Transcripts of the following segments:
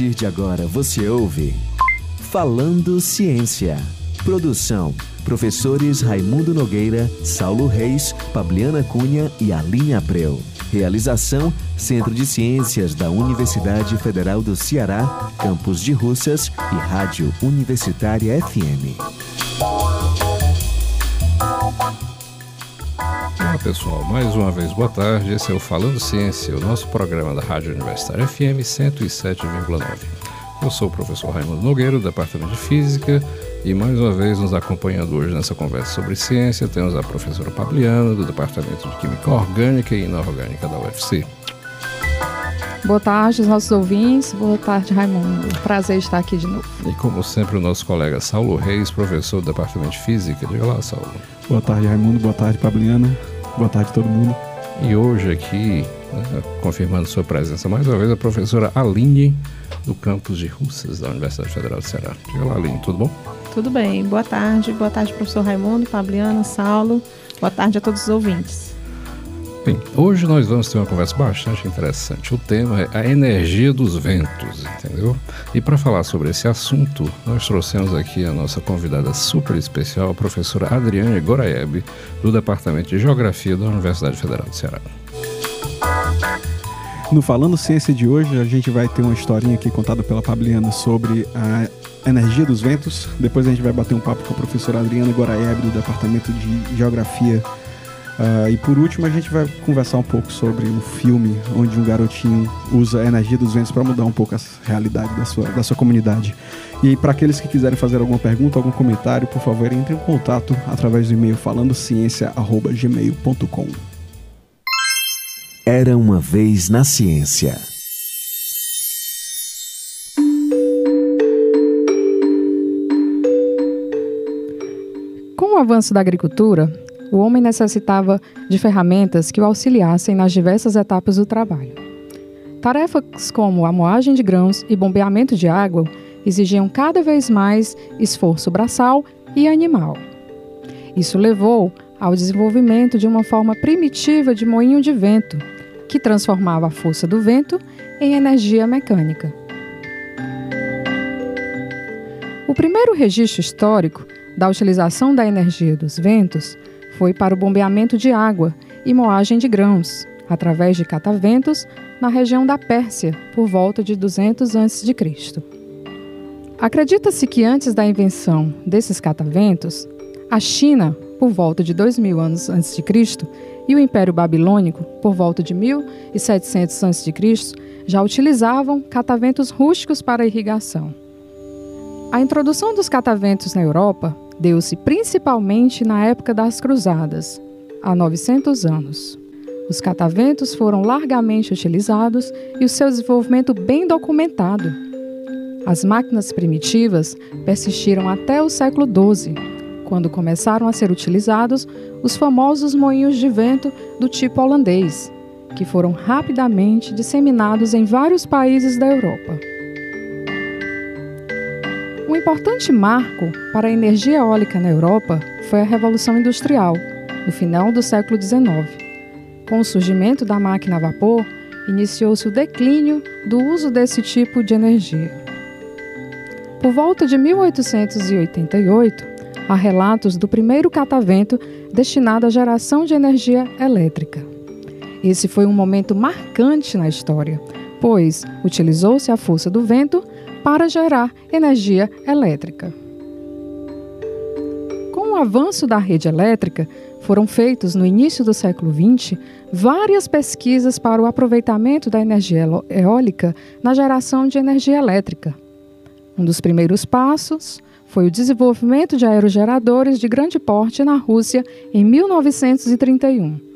partir de agora você ouve Falando Ciência. Produção: professores Raimundo Nogueira, Saulo Reis, Fabiana Cunha e Aline Abreu. Realização: Centro de Ciências da Universidade Federal do Ceará, Campus de Russas e Rádio Universitária FM. Olá pessoal, mais uma vez boa tarde. Esse é o Falando Ciência, o nosso programa da Rádio Universitária FM 107,9. Eu sou o professor Raimundo Nogueira, do Departamento de Física, e mais uma vez nos acompanhando hoje nessa conversa sobre ciência temos a professora Pabliana, do Departamento de Química Orgânica e Inorgânica da UFC. Boa tarde, nossos ouvintes. Boa tarde, Raimundo. Prazer estar aqui de novo. E como sempre, o nosso colega Saulo Reis, professor do Departamento de Física. Diga lá, Saulo. Boa tarde, Raimundo. Boa tarde, Pabliana. Boa tarde, todo mundo. E hoje aqui, né, confirmando sua presença mais uma vez, a professora Aline, do campus de Russas, da Universidade Federal do Ceará. Diga lá, Aline, tudo bom? Tudo bem. Boa tarde. Boa tarde, professor Raimundo, Fabiana, Saulo. Boa tarde a todos os ouvintes. Bem, hoje nós vamos ter uma conversa bastante interessante. O tema é a energia dos ventos, entendeu? E para falar sobre esse assunto, nós trouxemos aqui a nossa convidada super especial, a professora Adriane Goraeb, do Departamento de Geografia da Universidade Federal do Ceará. No Falando Ciência de hoje, a gente vai ter uma historinha aqui contada pela Fabiana sobre a energia dos ventos. Depois a gente vai bater um papo com a professora Adriana Goraeb, do Departamento de Geografia Uh, e por último, a gente vai conversar um pouco sobre um filme onde um garotinho usa a energia dos ventos para mudar um pouco a realidade da sua, da sua comunidade. E para aqueles que quiserem fazer alguma pergunta, algum comentário, por favor, entre em contato através do e-mail falandociência.gmail.com. Era uma vez na ciência. Com o avanço da agricultura, o homem necessitava de ferramentas que o auxiliassem nas diversas etapas do trabalho. Tarefas como a moagem de grãos e bombeamento de água exigiam cada vez mais esforço braçal e animal. Isso levou ao desenvolvimento de uma forma primitiva de moinho de vento, que transformava a força do vento em energia mecânica. O primeiro registro histórico da utilização da energia dos ventos foi para o bombeamento de água e moagem de grãos, através de cataventos, na região da Pérsia, por volta de 200 a.C. Acredita-se que antes da invenção desses cataventos, a China, por volta de 2000 anos antes de Cristo, e o Império Babilônico, por volta de 1700 a.C., já utilizavam cataventos rústicos para irrigação. A introdução dos cataventos na Europa deu-se principalmente na época das Cruzadas, há 900 anos. Os cataventos foram largamente utilizados e o seu desenvolvimento bem documentado. As máquinas primitivas persistiram até o século XII, quando começaram a ser utilizados os famosos moinhos de vento do tipo holandês, que foram rapidamente disseminados em vários países da Europa. Um importante marco para a energia eólica na Europa foi a Revolução Industrial, no final do século XIX. Com o surgimento da máquina a vapor, iniciou-se o declínio do uso desse tipo de energia. Por volta de 1888, há relatos do primeiro catavento destinado à geração de energia elétrica. Esse foi um momento marcante na história, pois utilizou-se a força do vento para gerar energia elétrica. Com o avanço da rede elétrica, foram feitos no início do século XX várias pesquisas para o aproveitamento da energia eólica na geração de energia elétrica. Um dos primeiros passos foi o desenvolvimento de aerogeradores de grande porte na Rússia em 1931.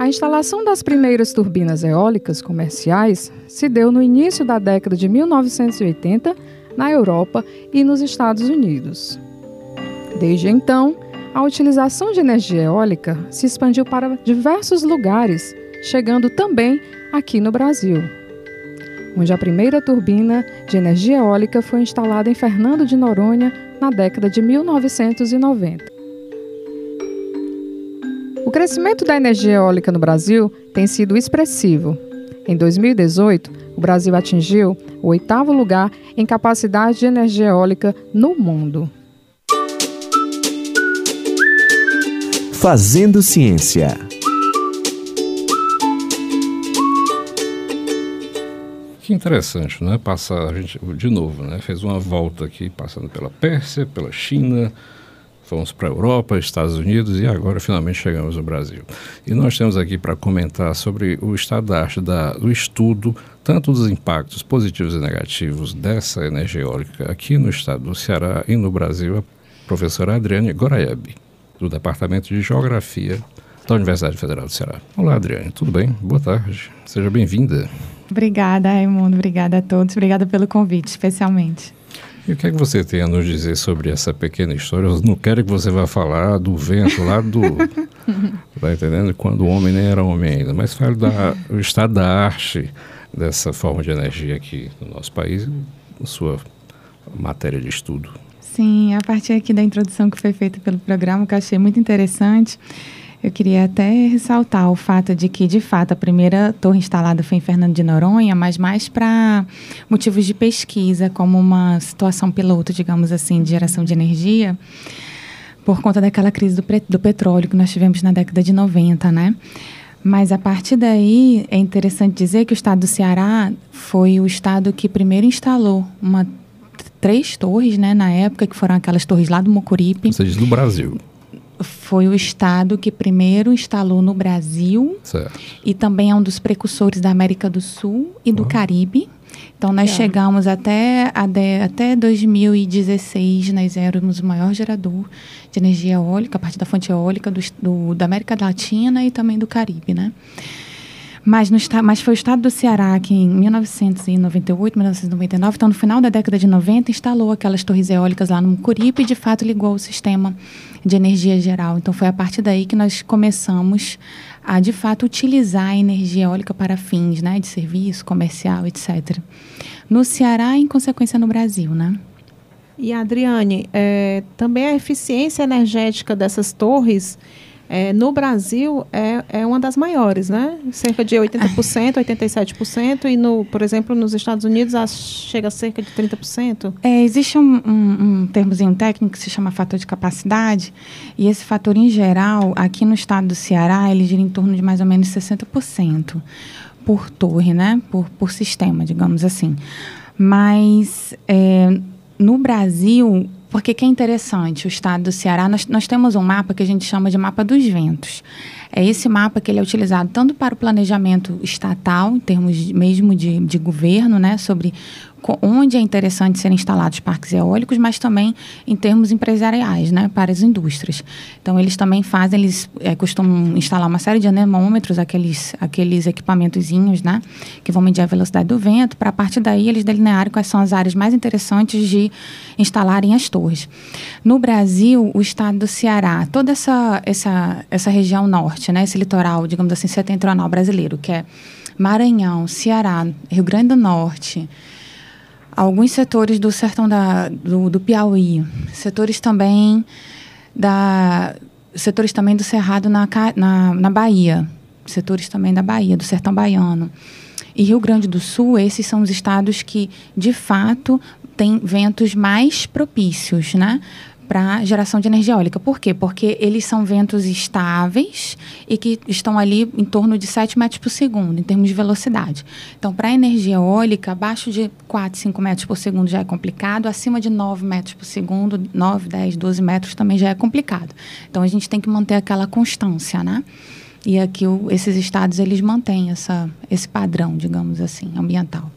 A instalação das primeiras turbinas eólicas comerciais se deu no início da década de 1980 na Europa e nos Estados Unidos. Desde então, a utilização de energia eólica se expandiu para diversos lugares, chegando também aqui no Brasil, onde a primeira turbina de energia eólica foi instalada em Fernando de Noronha na década de 1990. O crescimento da energia eólica no Brasil tem sido expressivo. Em 2018, o Brasil atingiu o oitavo lugar em capacidade de energia eólica no mundo. Fazendo Ciência. Que interessante, né? Passar a gente de novo, né? Fez uma volta aqui, passando pela Pérsia, pela China, fomos para a Europa, Estados Unidos e agora finalmente chegamos no Brasil. E nós temos aqui para comentar sobre o estado da arte da, do estudo, tanto dos impactos positivos e negativos dessa energia eólica aqui no estado do Ceará e no Brasil, a professora Adriane Goraeb do Departamento de Geografia da Universidade Federal do Ceará. Olá, Adriane, tudo bem? Boa tarde. Seja bem-vinda. Obrigada, Raimundo. Obrigada a todos. Obrigada pelo convite, especialmente. E o que é que você tem a nos dizer sobre essa pequena história? Eu não quero que você vá falar do vento lá do. tá entendendo? Quando o homem nem era homem ainda. Mas fale do estado da arte dessa forma de energia aqui no nosso país, sua matéria de estudo. Sim, a partir aqui da introdução que foi feita pelo programa, que eu achei muito interessante, eu queria até ressaltar o fato de que, de fato, a primeira torre instalada foi em Fernando de Noronha, mas mais para motivos de pesquisa, como uma situação piloto, digamos assim, de geração de energia, por conta daquela crise do, do petróleo que nós tivemos na década de 90, né? Mas a partir daí é interessante dizer que o estado do Ceará foi o estado que primeiro instalou uma três torres, né, na época, que foram aquelas torres lá do Mocoripe. Você diz do Brasil. Foi o estado que primeiro instalou no Brasil. Certo. E também é um dos precursores da América do Sul e do uhum. Caribe. Então, nós é. chegamos até, até 2016, nós éramos o maior gerador de energia eólica, a partir da fonte eólica do, do, da América Latina e também do Caribe, né? Mas, no, mas foi o estado do Ceará que, em 1998, 1999, então no final da década de 90, instalou aquelas torres eólicas lá no Mucuripe e, de fato, ligou o sistema de energia geral. Então, foi a partir daí que nós começamos a, de fato, utilizar a energia eólica para fins né, de serviço, comercial, etc. No Ceará e, em consequência, no Brasil, né? E, Adriane, é, também a eficiência energética dessas torres é, no Brasil é, é uma das maiores, né? Cerca de 80%, 87%, e, no, por exemplo, nos Estados Unidos chega a cerca de 30%. É, existe um, um, um termozinho técnico que se chama fator de capacidade, e esse fator, em geral, aqui no estado do Ceará, ele gira em torno de mais ou menos 60% por torre, né? Por, por sistema, digamos assim. Mas é, no Brasil, porque que é interessante, o estado do Ceará, nós, nós temos um mapa que a gente chama de mapa dos ventos. É esse mapa que ele é utilizado tanto para o planejamento estatal, em termos de, mesmo de, de governo, né, sobre onde é interessante serem instalados parques eólicos, mas também em termos empresariais, né, para as indústrias. Então, eles também fazem, eles é, costumam instalar uma série de anemômetros, aqueles, aqueles equipamentozinhos, né, que vão medir a velocidade do vento, para a partir daí eles delinearem quais são as áreas mais interessantes de instalarem as torres. No Brasil, o estado do Ceará, toda essa, essa, essa região norte, né, esse litoral, digamos assim, setentrional brasileiro, que é Maranhão, Ceará, Rio Grande do Norte, alguns setores do sertão da, do, do Piauí, setores também da setores também do Cerrado na, na, na Bahia, setores também da Bahia, do sertão baiano. E Rio Grande do Sul, esses são os estados que, de fato, têm ventos mais propícios, né? Para geração de energia eólica. Por quê? Porque eles são ventos estáveis e que estão ali em torno de 7 metros por segundo, em termos de velocidade. Então, para energia eólica, abaixo de 4, 5 metros por segundo já é complicado, acima de 9 metros por segundo, 9, 10, 12 metros também já é complicado. Então, a gente tem que manter aquela constância, né? E aqui o, esses estados, eles mantêm essa, esse padrão, digamos assim, ambiental.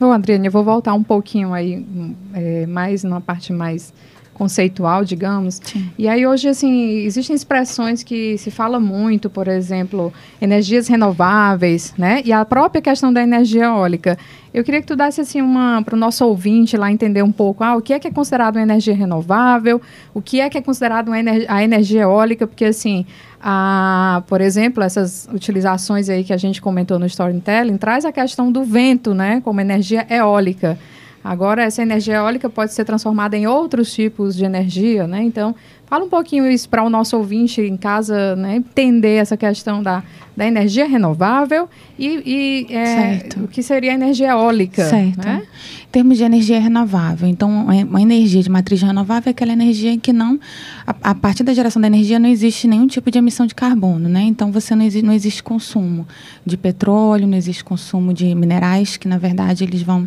Bom, Adriane, eu vou voltar um pouquinho aí, é, mais na parte mais conceitual, digamos. Sim. E aí hoje assim existem expressões que se fala muito, por exemplo, energias renováveis, né? E a própria questão da energia eólica. Eu queria que tu desse assim uma para o nosso ouvinte lá entender um pouco, ah, o que é que é considerado uma energia renovável, o que é que é considerado ener a energia eólica, porque assim, a, por exemplo, essas utilizações aí que a gente comentou no storytelling traz a questão do vento, né, como energia eólica. Agora, essa energia eólica pode ser transformada em outros tipos de energia, né? Então, Fala um pouquinho isso para o nosso ouvinte em casa, né, entender essa questão da, da energia renovável e, e é, o que seria a energia eólica. Certo. Né? Em termos de energia renovável, então uma energia de matriz renovável é aquela energia que não, a, a partir da geração da energia não existe nenhum tipo de emissão de carbono, né? Então você não existe, não existe consumo de petróleo, não existe consumo de minerais, que na verdade eles vão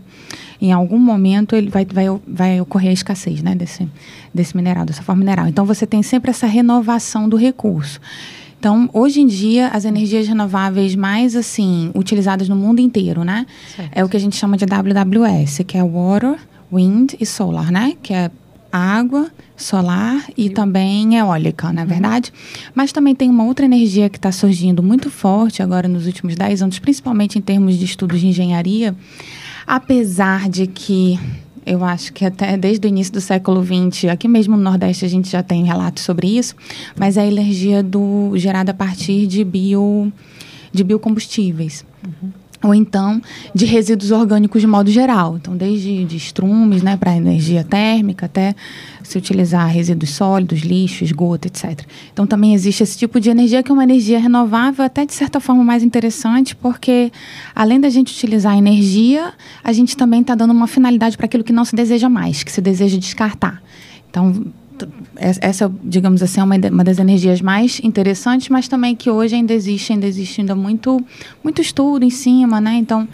em algum momento ele vai, vai, vai ocorrer a escassez né, desse, desse mineral, dessa forma mineral. Então você tem sempre essa renovação do recurso. Então, hoje em dia, as energias renováveis mais assim utilizadas no mundo inteiro, né? Certo. É o que a gente chama de WWS, que é Water, Wind e Solar, né? Que é água, solar e, também eólica, na é uhum. verdade. Mas também tem uma outra energia que está surgindo muito forte agora nos últimos 10 anos, principalmente em termos de estudos de engenharia, apesar de que eu acho que até desde o início do século XX, aqui mesmo no Nordeste a gente já tem relatos sobre isso, mas é a energia do, gerada a partir de, bio, de biocombustíveis. Uhum ou então de resíduos orgânicos de modo geral. Então, desde de estrumes né, para energia térmica até se utilizar resíduos sólidos, lixo, esgoto, etc. Então, também existe esse tipo de energia que é uma energia renovável, até de certa forma mais interessante, porque além da gente utilizar energia, a gente também está dando uma finalidade para aquilo que não se deseja mais, que se deseja descartar. Então, essa, digamos assim, é uma, uma das energias mais interessantes, mas também que hoje ainda existe, ainda existe ainda muito, muito estudo em cima, né? Então,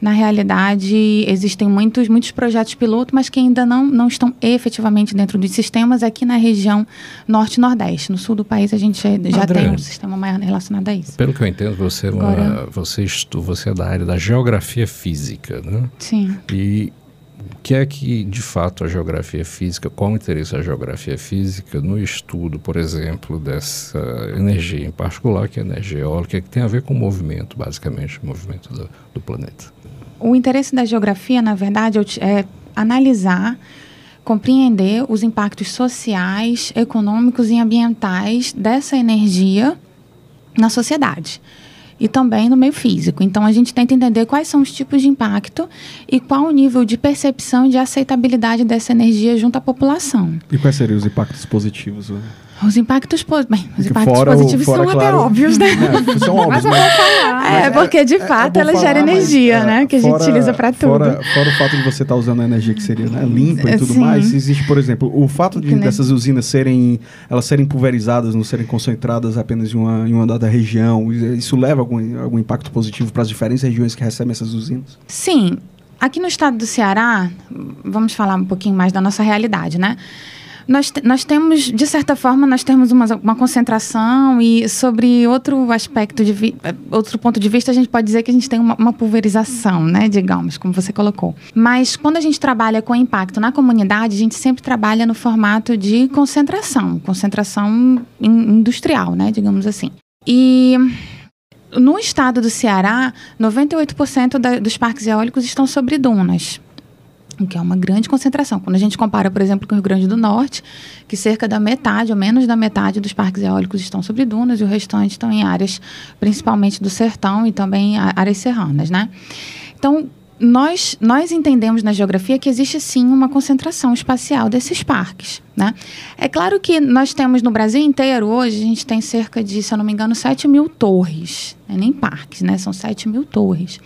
na realidade, existem muitos, muitos projetos piloto, mas que ainda não, não estão efetivamente dentro dos sistemas aqui na região norte nordeste. No sul do país, a gente já André, tem um sistema maior relacionado a isso. Pelo que eu entendo, você, é uma, você, estu, você é da área da geografia física, né? Sim. E que é que, de fato, a geografia física, qual o interesse da geografia física no estudo, por exemplo, dessa energia em particular, que é a energia eólica, que tem a ver com o movimento, basicamente, o movimento do, do planeta? O interesse da geografia, na verdade, é analisar, compreender os impactos sociais, econômicos e ambientais dessa energia na sociedade e também no meio físico. Então, a gente tenta entender quais são os tipos de impacto e qual o nível de percepção e de aceitabilidade dessa energia junto à população. E quais seriam os impactos positivos? Os impactos, bem, os impactos positivos são claro, até óbvios, né? É, são óbvios, mas, é, porque de fato é, ela gera energia, mas, né? Que fora, a gente utiliza para tudo. Fora, fora, o fato de você estar tá usando a energia que seria né, limpa e tudo Sim. mais, existe, por exemplo, o fato de, dessas usinas serem, elas serem pulverizadas, não serem concentradas apenas em uma, em uma dada região, isso leva algum, algum impacto positivo para as diferentes regiões que recebem essas usinas? Sim. Aqui no estado do Ceará, vamos falar um pouquinho mais da nossa realidade, né? Nós, nós temos, de certa forma, nós temos uma, uma concentração e sobre outro aspecto, de vi, outro ponto de vista, a gente pode dizer que a gente tem uma, uma, pulverização, né, digamos, como você colocou. Mas quando a gente trabalha com impacto na comunidade, a gente sempre trabalha no formato de concentração, concentração industrial, né, digamos assim. E no estado do Ceará, 98% da, dos parques eólicos estão sobre dunas que é uma grande concentração. Quando a gente compara, por exemplo, com o Rio Grande do Norte, que cerca da metade, ou menos da metade dos parques eólicos estão sobre dunas e o restante estão em áreas, principalmente do sertão e também áreas serranas, né? Então, nós, nós entendemos na geografia que existe sim uma concentração espacial desses parques. Né? É claro que nós temos no Brasil inteiro, hoje, a gente tem cerca de, se eu não me engano, 7 mil torres, né? nem parques, né? são 7 mil torres.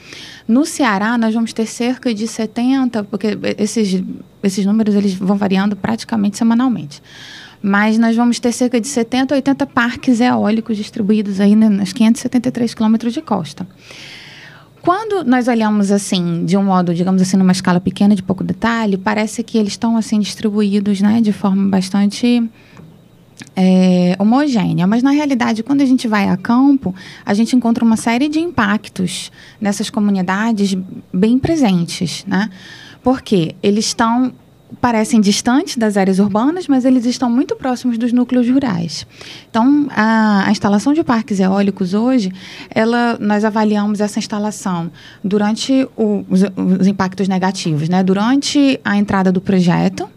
No Ceará, nós vamos ter cerca de 70, porque esses, esses números eles vão variando praticamente semanalmente. Mas nós vamos ter cerca de 70, 80 parques eólicos distribuídos aí nos 573 quilômetros de costa. Quando nós olhamos assim, de um modo, digamos assim, numa escala pequena, de pouco detalhe, parece que eles estão assim distribuídos, né, de forma bastante é, homogênea. Mas na realidade, quando a gente vai a campo, a gente encontra uma série de impactos nessas comunidades bem presentes, né? Porque eles estão parecem distantes das áreas urbanas, mas eles estão muito próximos dos núcleos rurais. Então, a, a, instalação de parques eólicos hoje, ela, nós avaliamos essa instalação durante o, os, os impactos negativos, né? Durante a entrada do projeto,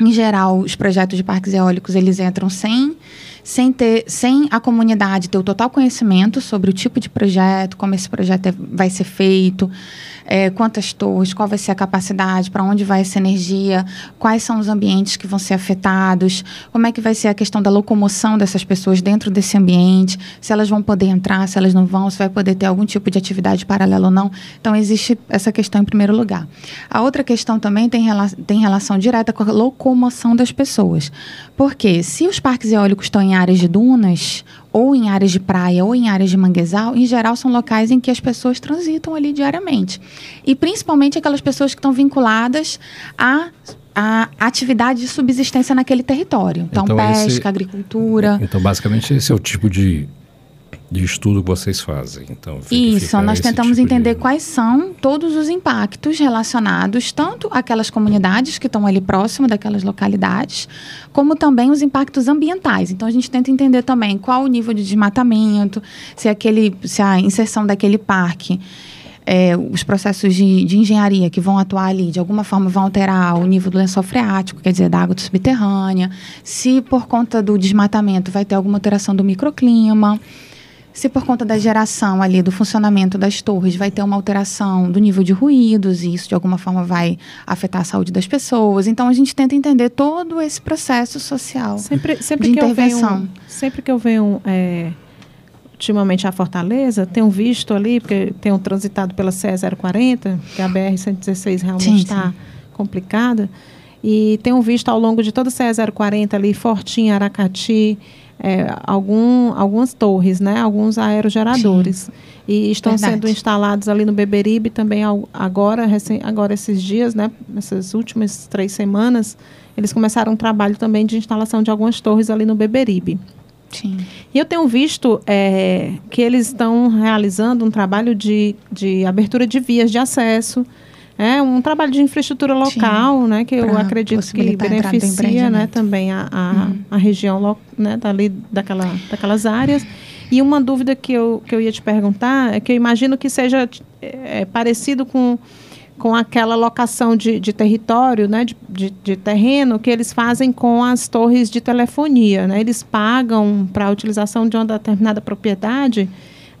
em geral, os projetos de parques eólicos eles entram sem sem ter, sem a comunidade ter o total conhecimento sobre o tipo de projeto, como esse projeto é, vai ser feito, é, quantas torres, qual vai ser a capacidade, para onde vai essa energia, quais são os ambientes que vão ser afetados, como é que vai ser a questão da locomoção dessas pessoas dentro desse ambiente, se elas vão poder entrar, se elas não vão, se vai poder ter algum tipo de atividade paralela ou não. Então, existe essa questão em primeiro lugar. A outra questão também tem, rela tem relação direta com a locomoção das pessoas. Porque se os parques eólicos estão em áreas de dunas, ou em áreas de praia, ou em áreas de manguezal, em geral são locais em que as pessoas transitam ali diariamente. E principalmente aquelas pessoas que estão vinculadas a a atividade de subsistência naquele território. Então, então pesca, esse, agricultura. Então, basicamente, esse é o tipo de de estudo que vocês fazem. Então, Isso, nós tentamos tipo entender de... quais são todos os impactos relacionados, tanto aquelas comunidades que estão ali próximo daquelas localidades, como também os impactos ambientais. Então, a gente tenta entender também qual o nível de desmatamento, se, aquele, se a inserção daquele parque. É, os processos de, de, engenharia que vão atuar ali, de alguma forma vão alterar o nível do lençol freático, quer dizer, da água subterrânea, se por conta do desmatamento vai ter alguma alteração do microclima. Se por conta da geração ali, do funcionamento das torres, vai ter uma alteração do nível de ruídos, e isso de alguma forma vai afetar a saúde das pessoas. Então a gente tenta entender todo esse processo social sempre, sempre de que intervenção. Eu venho, sempre que eu venho é, ultimamente à Fortaleza, tenho visto ali, porque tenho transitado pela CE 040, que a BR-116 realmente está complicada, e tenho visto ao longo de toda a CE 040 ali, Fortinha, Aracati, é, algum, algumas torres, né, alguns aerogeradores. Sim. E estão Verdade. sendo instalados ali no Beberibe também agora, recém, agora esses dias, né, essas últimas três semanas, eles começaram um trabalho também de instalação de algumas torres ali no Beberibe. Sim. E eu tenho visto é, que eles estão realizando um trabalho de, de abertura de vias de acesso, é um trabalho de infraestrutura local, Sim, né, que eu acredito que beneficia, né, também a, a, uhum. a região, né, dali daquela, daquelas áreas. E uma dúvida que eu, que eu ia te perguntar é que eu imagino que seja é, parecido com, com aquela locação de, de território, né, de, de, de, terreno que eles fazem com as torres de telefonia. Né? Eles pagam para a utilização de uma determinada propriedade.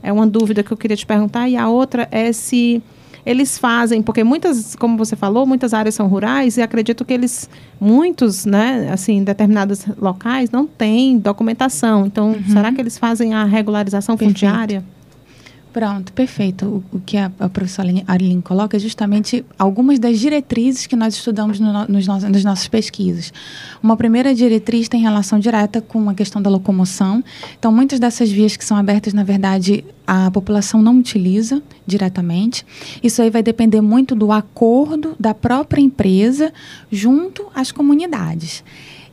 É uma dúvida que eu queria te perguntar. E a outra é se eles fazem, porque muitas, como você falou, muitas áreas são rurais e acredito que eles, muitos, né, assim, determinados locais não têm documentação. Então, uhum. será que eles fazem a regularização Perfeito. fundiária? Pronto, perfeito. O, o que a, a professora Arlene coloca é justamente algumas das diretrizes que nós estudamos no, nos no, nas nossas pesquisas. Uma primeira diretriz tem relação direta com a questão da locomoção. Então, muitas dessas vias que são abertas, na verdade, a população não utiliza diretamente. Isso aí vai depender muito do acordo da própria empresa junto às comunidades.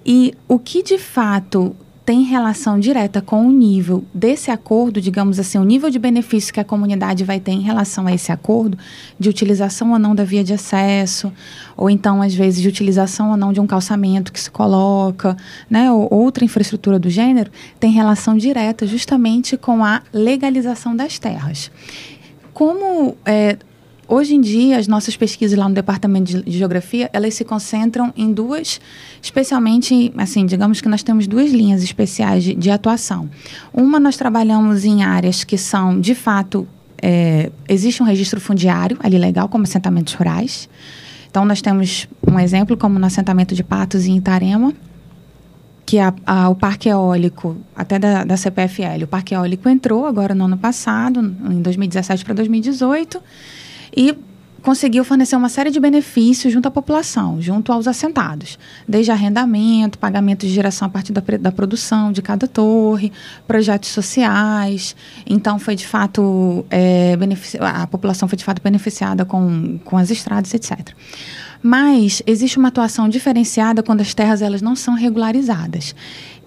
E o que de fato tem relação direta com o nível desse acordo, digamos assim, o nível de benefício que a comunidade vai ter em relação a esse acordo, de utilização ou não da via de acesso, ou então, às vezes, de utilização ou não de um calçamento que se coloca, né, ou outra infraestrutura do gênero, tem relação direta justamente com a legalização das terras. Como é, Hoje em dia, as nossas pesquisas lá no Departamento de Geografia, elas se concentram em duas, especialmente, assim, digamos que nós temos duas linhas especiais de, de atuação. Uma, nós trabalhamos em áreas que são, de fato, é, existe um registro fundiário ali legal, como assentamentos rurais. Então, nós temos um exemplo, como no assentamento de Patos em Itarema, que a, a, o parque eólico, até da, da CPFL, o parque eólico entrou agora no ano passado, em 2017 para 2018, e conseguiu fornecer uma série de benefícios junto à população, junto aos assentados, desde arrendamento, pagamento de geração a partir da, da produção de cada torre, projetos sociais. Então, foi de fato é, a população foi de fato beneficiada com, com as estradas, etc. Mas existe uma atuação diferenciada quando as terras elas não são regularizadas.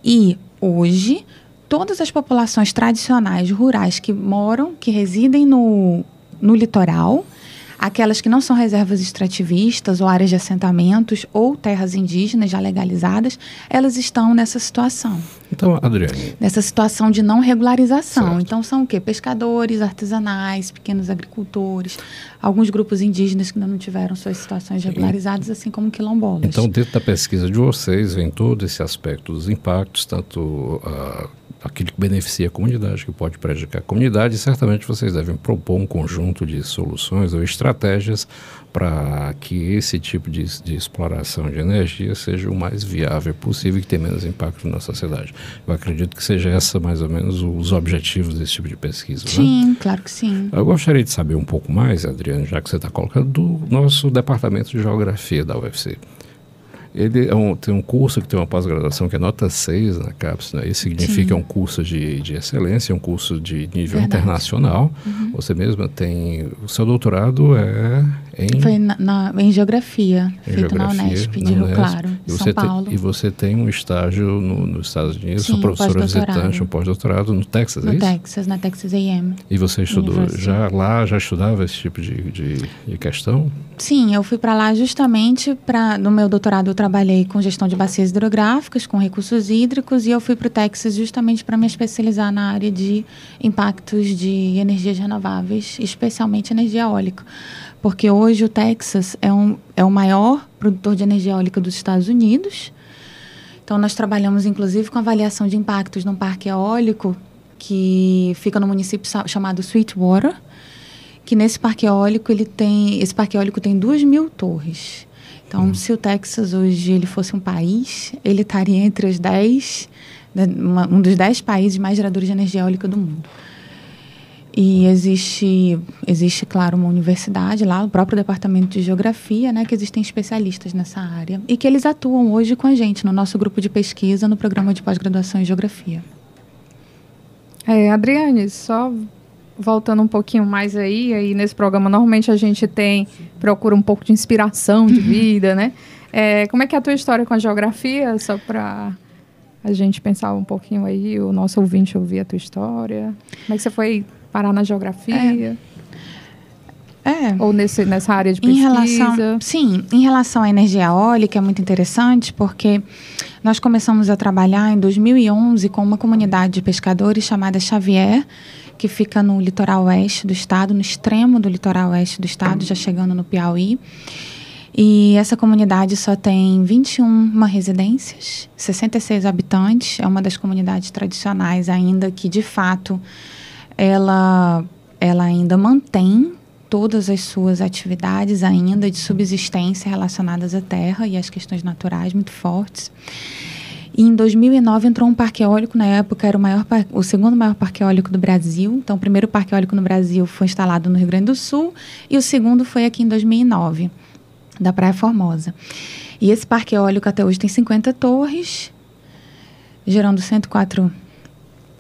E hoje todas as populações tradicionais rurais que moram, que residem no, no litoral, aquelas que não são reservas extrativistas ou áreas de assentamentos ou terras indígenas já legalizadas, elas estão nessa situação. Então, Adriane. Nessa situação de não regularização. Certo. Então, são o quê? Pescadores, artesanais, pequenos agricultores, alguns grupos indígenas que ainda não tiveram suas situações regularizadas, assim como quilombolas. Então, dentro da pesquisa de vocês, vem todo esse aspecto dos impactos, tanto uh, aquilo que beneficia a comunidade, que pode prejudicar a comunidade, e certamente vocês devem propor um conjunto de soluções ou estratégias para que esse tipo de, de, exploração de energia seja o mais viável possível e que tenha menos impacto na sociedade. Eu acredito que seja essa mais ou menos os objetivos desse tipo de pesquisa. Né? Sim, né? claro que sim. Eu gostaria de saber um pouco mais, Adriano, já que você está colocando, do nosso departamento de geografia da UFC. Ele é um, tem um curso que tem uma pós-graduação que é nota 6 na CAPES, né? Isso significa Sim. um curso de, de excelência, um curso de nível Verdade. internacional. Uhum. Você mesma tem... O seu doutorado é em... Foi na, na, em Geografia, em feito geografia, na Unesp, de Rio Claro, e São Paulo. Te, e você tem um estágio no, nos Estados Unidos, Sim, sou professora visitante, um pós-doutorado no Texas, no é isso? No Texas, na Texas A&M. E você estudou já lá, já estudava esse tipo de, de, de questão? Sim, eu fui para lá justamente para... No meu doutorado eu trabalhei com gestão de bacias hidrográficas, com recursos hídricos, e eu fui para o Texas justamente para me especializar na área de impactos de energias renováveis, especialmente energia eólica porque hoje o Texas é, um, é o maior produtor de energia eólica dos Estados Unidos. Então, nós trabalhamos, inclusive, com avaliação de impactos num parque eólico que fica no município chamado Sweetwater, que nesse parque eólico ele tem, esse parque eólico tem duas mil torres. Então, uhum. se o Texas hoje ele fosse um país, ele estaria entre os dez, né, um dos dez países mais geradores de energia eólica do mundo. E existe, existe, claro, uma universidade lá, o próprio departamento de geografia, né, que existem especialistas nessa área e que eles atuam hoje com a gente no nosso grupo de pesquisa no programa de pós-graduação em geografia. É, Adriane, só voltando um pouquinho mais aí, aí nesse programa normalmente a gente tem procura um pouco de inspiração de vida, né? É, como é que é a tua história com a geografia, só para a gente pensar um pouquinho aí, o nosso ouvinte ouvir a tua história. Como é que você foi parar na geografia? É. é. Ou nesse, nessa área de pesquisa? Em relação, sim, em relação à energia eólica é muito interessante porque nós começamos a trabalhar em 2011 com uma comunidade de pescadores chamada Xavier, que fica no litoral oeste do estado, no extremo do litoral oeste do estado, já chegando no Piauí. E essa comunidade só tem 21 residências, 66 habitantes. É uma das comunidades tradicionais ainda que, de fato, ela, ela ainda mantém todas as suas atividades ainda de subsistência relacionadas à terra e às questões naturais muito fortes. E em 2009 entrou um parque eólico, na época era o, maior, o segundo maior parque eólico do Brasil. Então, o primeiro parque eólico no Brasil foi instalado no Rio Grande do Sul e o segundo foi aqui em 2009, da Praia Formosa. E esse parque eólico até hoje tem 50 torres, gerando 104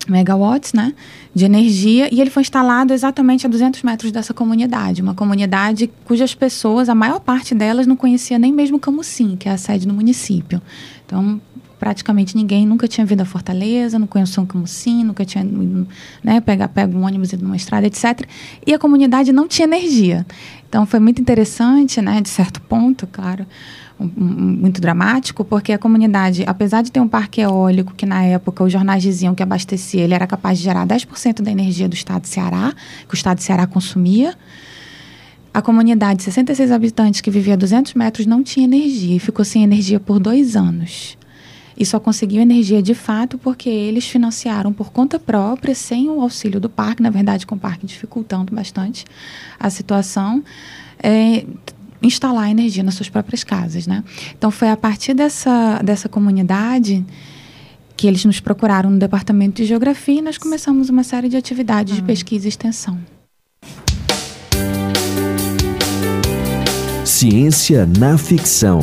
megawatts, né, de energia, e ele foi instalado exatamente a 200 metros dessa comunidade, uma comunidade cujas pessoas, a maior parte delas, não conhecia nem mesmo Camusim, que é a sede do município. Então, praticamente ninguém nunca tinha vindo a Fortaleza, não conhecia um Camusim, nunca tinha, né, pega, pega um ônibus numa estrada, etc. E a comunidade não tinha energia. Então, foi muito interessante, né, de certo ponto, claro, muito dramático, porque a comunidade, apesar de ter um parque eólico que na época os jornais diziam que abastecia, ele era capaz de gerar 10% da energia do estado de Ceará, que o estado de Ceará consumia, a comunidade de 66 habitantes que vivia a 200 metros não tinha energia e ficou sem energia por dois anos. E só conseguiu energia de fato porque eles financiaram por conta própria, sem o auxílio do parque, na verdade com o parque dificultando bastante a situação. É, instalar energia nas suas próprias casas, né? Então foi a partir dessa, dessa comunidade que eles nos procuraram no departamento de geografia e nós começamos uma série de atividades de ah. pesquisa e extensão. Ciência na ficção.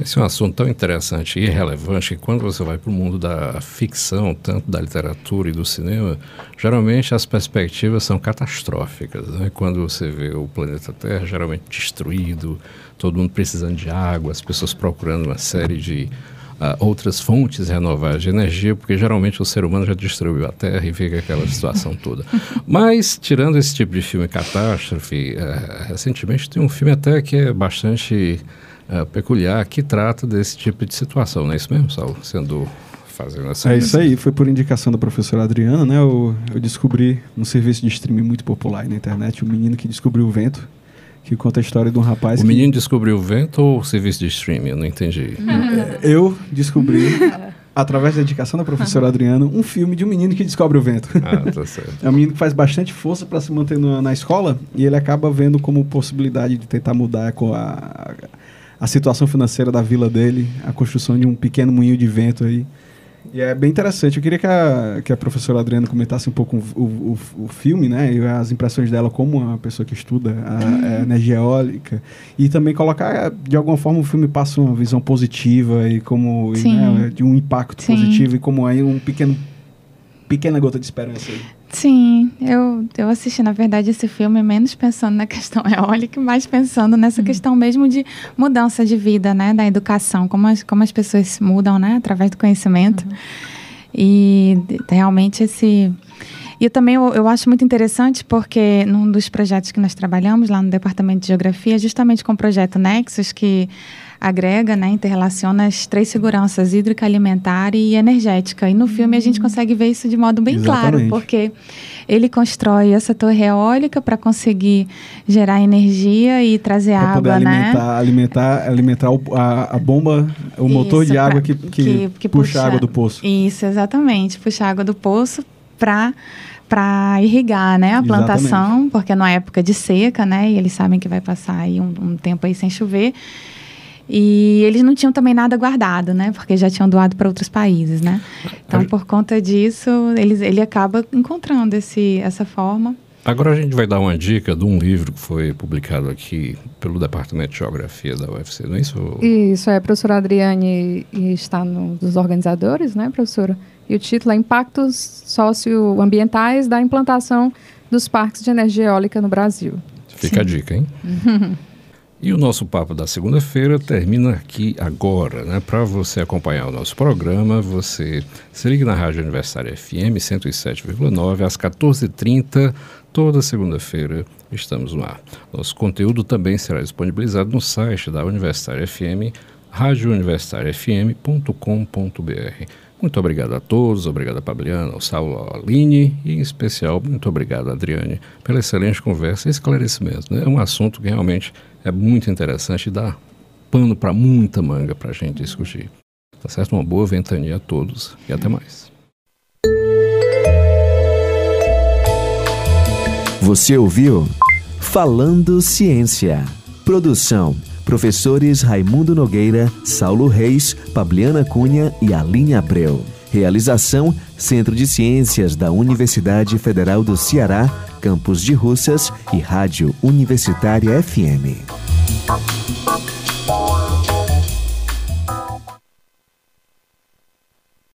Esse é um assunto tão interessante e relevante que quando você vai para o mundo da ficção, tanto da literatura e do cinema, geralmente as perspectivas são catastróficas. Né? Quando você vê o planeta Terra geralmente destruído, todo mundo precisando de água, as pessoas procurando uma série de uh, outras fontes renováveis de energia, porque geralmente o ser humano já destruiu a Terra e fica aquela situação toda. Mas, tirando esse tipo de filme catástrofe, uh, recentemente tem um filme até que é bastante uh, peculiar que trata desse tipo de situação, não é isso mesmo, Saulo? Sendo fazendo essa. É isso aí, foi por indicação da professora Adriana, né? Eu, eu descobri um serviço de streaming muito popular na internet, o um menino que descobriu o vento, que conta a história de um rapaz. O que... menino descobriu o vento ou o serviço de streaming? Eu não entendi. Eu descobri, através da dedicação da professora Adriana, um filme de um menino que descobre o vento. Ah, tá certo. É um menino que faz bastante força para se manter na, na escola e ele acaba vendo como possibilidade de tentar mudar com a, a situação financeira da vila dele, a construção de um pequeno moinho de vento aí. E é bem interessante. Eu queria que a, que a professora Adriana comentasse um pouco o, o, o filme, né? E as impressões dela como uma pessoa que estuda a, a energia eólica. E também colocar, de alguma forma, o filme passa uma visão positiva e como e, né, de um impacto Sim. positivo e como aí um pequeno pequena gota de esperança aí. Sim, eu, eu assisti, na verdade, esse filme menos pensando na questão eólica, mais pensando nessa questão mesmo de mudança de vida, né? Da educação, como as, como as pessoas mudam, né? Através do conhecimento. E de- realmente esse... E eu também eu, eu acho muito interessante porque num dos projetos que nós trabalhamos lá no Departamento de Geografia, justamente com o projeto Nexus, que agrega, né, interrelaciona as três seguranças hídrica, alimentar e energética. E no filme a gente consegue ver isso de modo bem claro, Exatamente. porque ele constrói essa torre eólica para conseguir gerar energia e trazer poder água, né? alimentar, alimentar, alimentar o- a, a bomba, o motor Isso, de água pra- que, que, que puxa a água do poço. Isso, exatamente. Puxa a água do poço para para irrigar, né, a plantação, porque é numa época de seca, né, e eles sabem que vai passar aí um, um tempo aí sem chover. E eles não tinham também nada guardado, né, porque já tinham doado para outros países, né. Então, por conta disso, eles, ele acaba encontrando esse, essa forma. Agora a gente vai dar uma dica de um livro que foi publicado aqui pelo Departamento de Geografia da UFC, não é isso? Isso, é a professora Adriane e está no, dos organizadores, né, professora? E o título é Impactos Socioambientais da Implantação dos Parques de Energia Eólica no Brasil. Fica a dica, hein? E o nosso papo da segunda-feira termina aqui agora, né? Para você acompanhar o nosso programa, você se liga na Rádio Universitária FM 107,9 às 14h30, toda segunda-feira estamos no ar. Nosso conteúdo também será disponibilizado no site da Universitária FM, radiouniversitariafm.com.br. Muito obrigado a todos, obrigado a Fabiana, ao Saulo, ao Aline e, em especial, muito obrigado, Adriane, pela excelente conversa e esclarecimento. Né? É um assunto que realmente é muito interessante e dá pano para muita manga para a gente discutir. Tá certo? Uma boa ventania a todos e até mais. Você ouviu Falando Ciência. Produção: professores Raimundo Nogueira, Saulo Reis, Pabliana Cunha e Aline Abreu. Realização: Centro de Ciências da Universidade Federal do Ceará, Campus de Russas e Rádio Universitária FM.